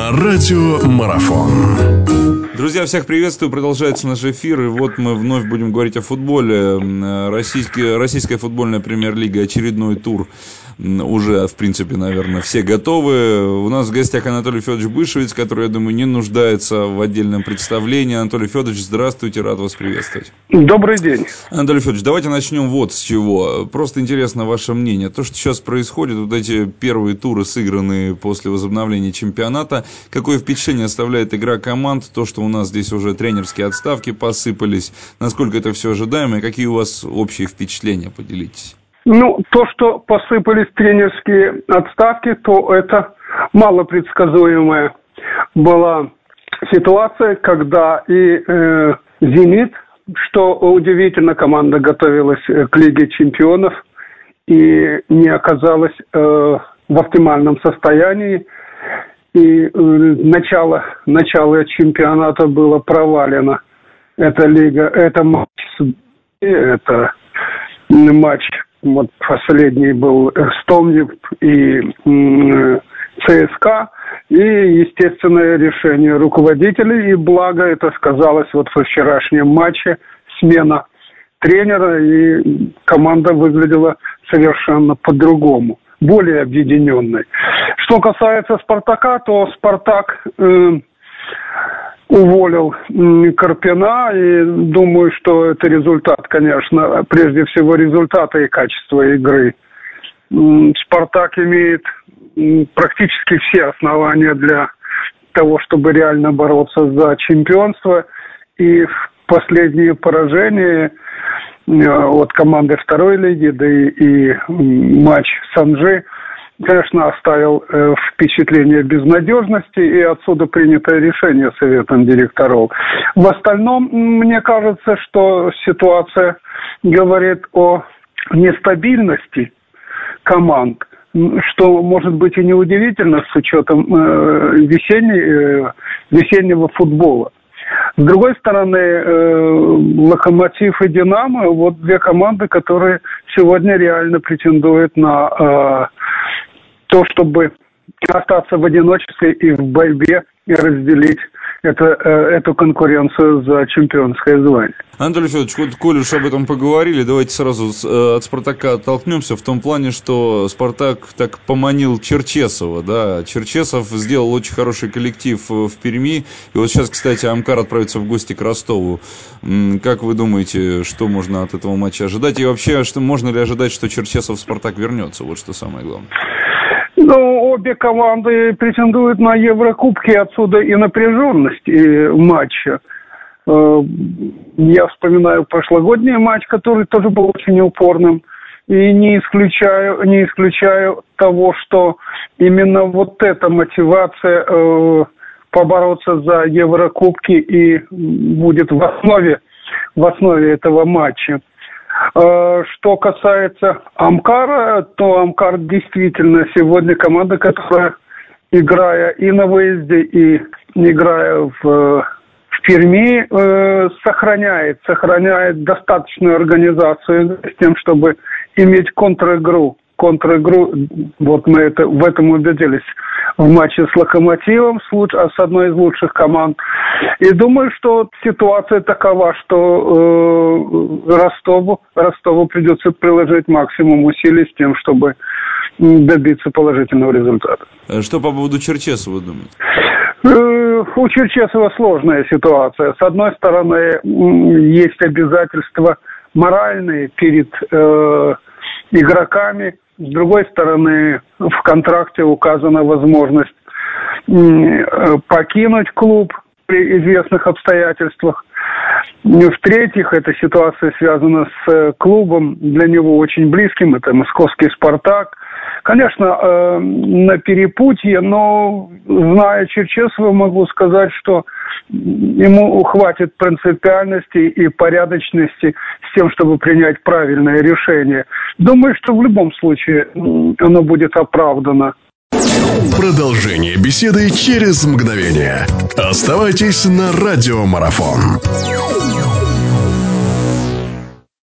на радио Марафон. Друзья, всех приветствую. Продолжается наш эфир. И вот мы вновь будем говорить о футболе. Российская, российская футбольная премьер-лига, очередной тур уже, в принципе, наверное, все готовы. У нас в гостях Анатолий Федорович Бышевец, который, я думаю, не нуждается в отдельном представлении. Анатолий Федорович, здравствуйте, рад вас приветствовать. Добрый день. Анатолий Федорович, давайте начнем вот с чего. Просто интересно ваше мнение. То, что сейчас происходит, вот эти первые туры, сыгранные после возобновления чемпионата, какое впечатление оставляет игра команд, то, что у нас здесь уже тренерские отставки посыпались, насколько это все ожидаемо, и какие у вас общие впечатления, поделитесь. Ну, то, что посыпались тренерские отставки, то это малопредсказуемая была ситуация, когда и э, «Зенит», что удивительно, команда готовилась э, к Лиге чемпионов и не оказалась э, в оптимальном состоянии. И э, начало, начало чемпионата было провалено. Это лига, это матч, это матч вот последний был Стомнев и ЦСКА, и естественное решение руководителей, и благо это сказалось вот во вчерашнем матче, смена тренера, и команда выглядела совершенно по-другому, более объединенной. Что касается «Спартака», то «Спартак» э, уволил Карпина, и думаю, что это результат, конечно, прежде всего результата и качества игры. Спартак имеет практически все основания для того, чтобы реально бороться за чемпионство. И в последние поражения э, от команды второй лиги, да и, и матч Санжи – конечно, оставил э, впечатление безнадежности, и отсюда принятое решение советом директоров. В остальном, мне кажется, что ситуация говорит о нестабильности команд, что может быть и неудивительно с учетом э, весенней, э, весеннего футбола. С другой стороны, э, Локомотив и Динамо вот две команды, которые сегодня реально претендуют на э, то, чтобы остаться в одиночестве и в борьбе и разделить это, э, эту конкуренцию за чемпионское звание. Анатолий Федорович, вот, коль уж об этом поговорили, давайте сразу э, от «Спартака» оттолкнемся в том плане, что «Спартак» так поманил Черчесова, да, Черчесов сделал очень хороший коллектив э, в Перми, и вот сейчас, кстати, Амкар отправится в гости к Ростову. Как вы думаете, что можно от этого матча ожидать, и вообще, что можно ли ожидать, что Черчесов в «Спартак» вернется, вот что самое главное? Ну, обе команды претендуют на Еврокубки, отсюда и напряженность и матча. Э, я вспоминаю прошлогодний матч, который тоже был очень упорным. И не исключаю, не исключаю того, что именно вот эта мотивация э, побороться за Еврокубки и будет в основе, в основе этого матча. Э, что касается Амкара, то Амкар действительно сегодня команда, которая, играя и на выезде, и играя в, в Перми, э, сохраняет, сохраняет достаточную организацию с тем, чтобы иметь контр-игру контр-игру, вот мы это, в этом убедились в матче с Локомотивом, с, луч, с одной из лучших команд. И думаю, что ситуация такова, что э, Ростову, Ростову придется приложить максимум усилий с тем, чтобы добиться положительного результата. Э, что по поводу Черчесова думаете? Э, у Черчесова сложная ситуация. С одной стороны, есть обязательства моральные перед э, игроками, с другой стороны, в контракте указана возможность покинуть клуб при известных обстоятельствах. В-третьих, эта ситуация связана с э, клубом, для него очень близким, это московский «Спартак». Конечно, э, на перепутье, но зная Черчесова, могу сказать, что ему хватит принципиальности и порядочности с тем, чтобы принять правильное решение. Думаю, что в любом случае оно будет оправдано. Продолжение беседы через мгновение. Оставайтесь на радиомарафон.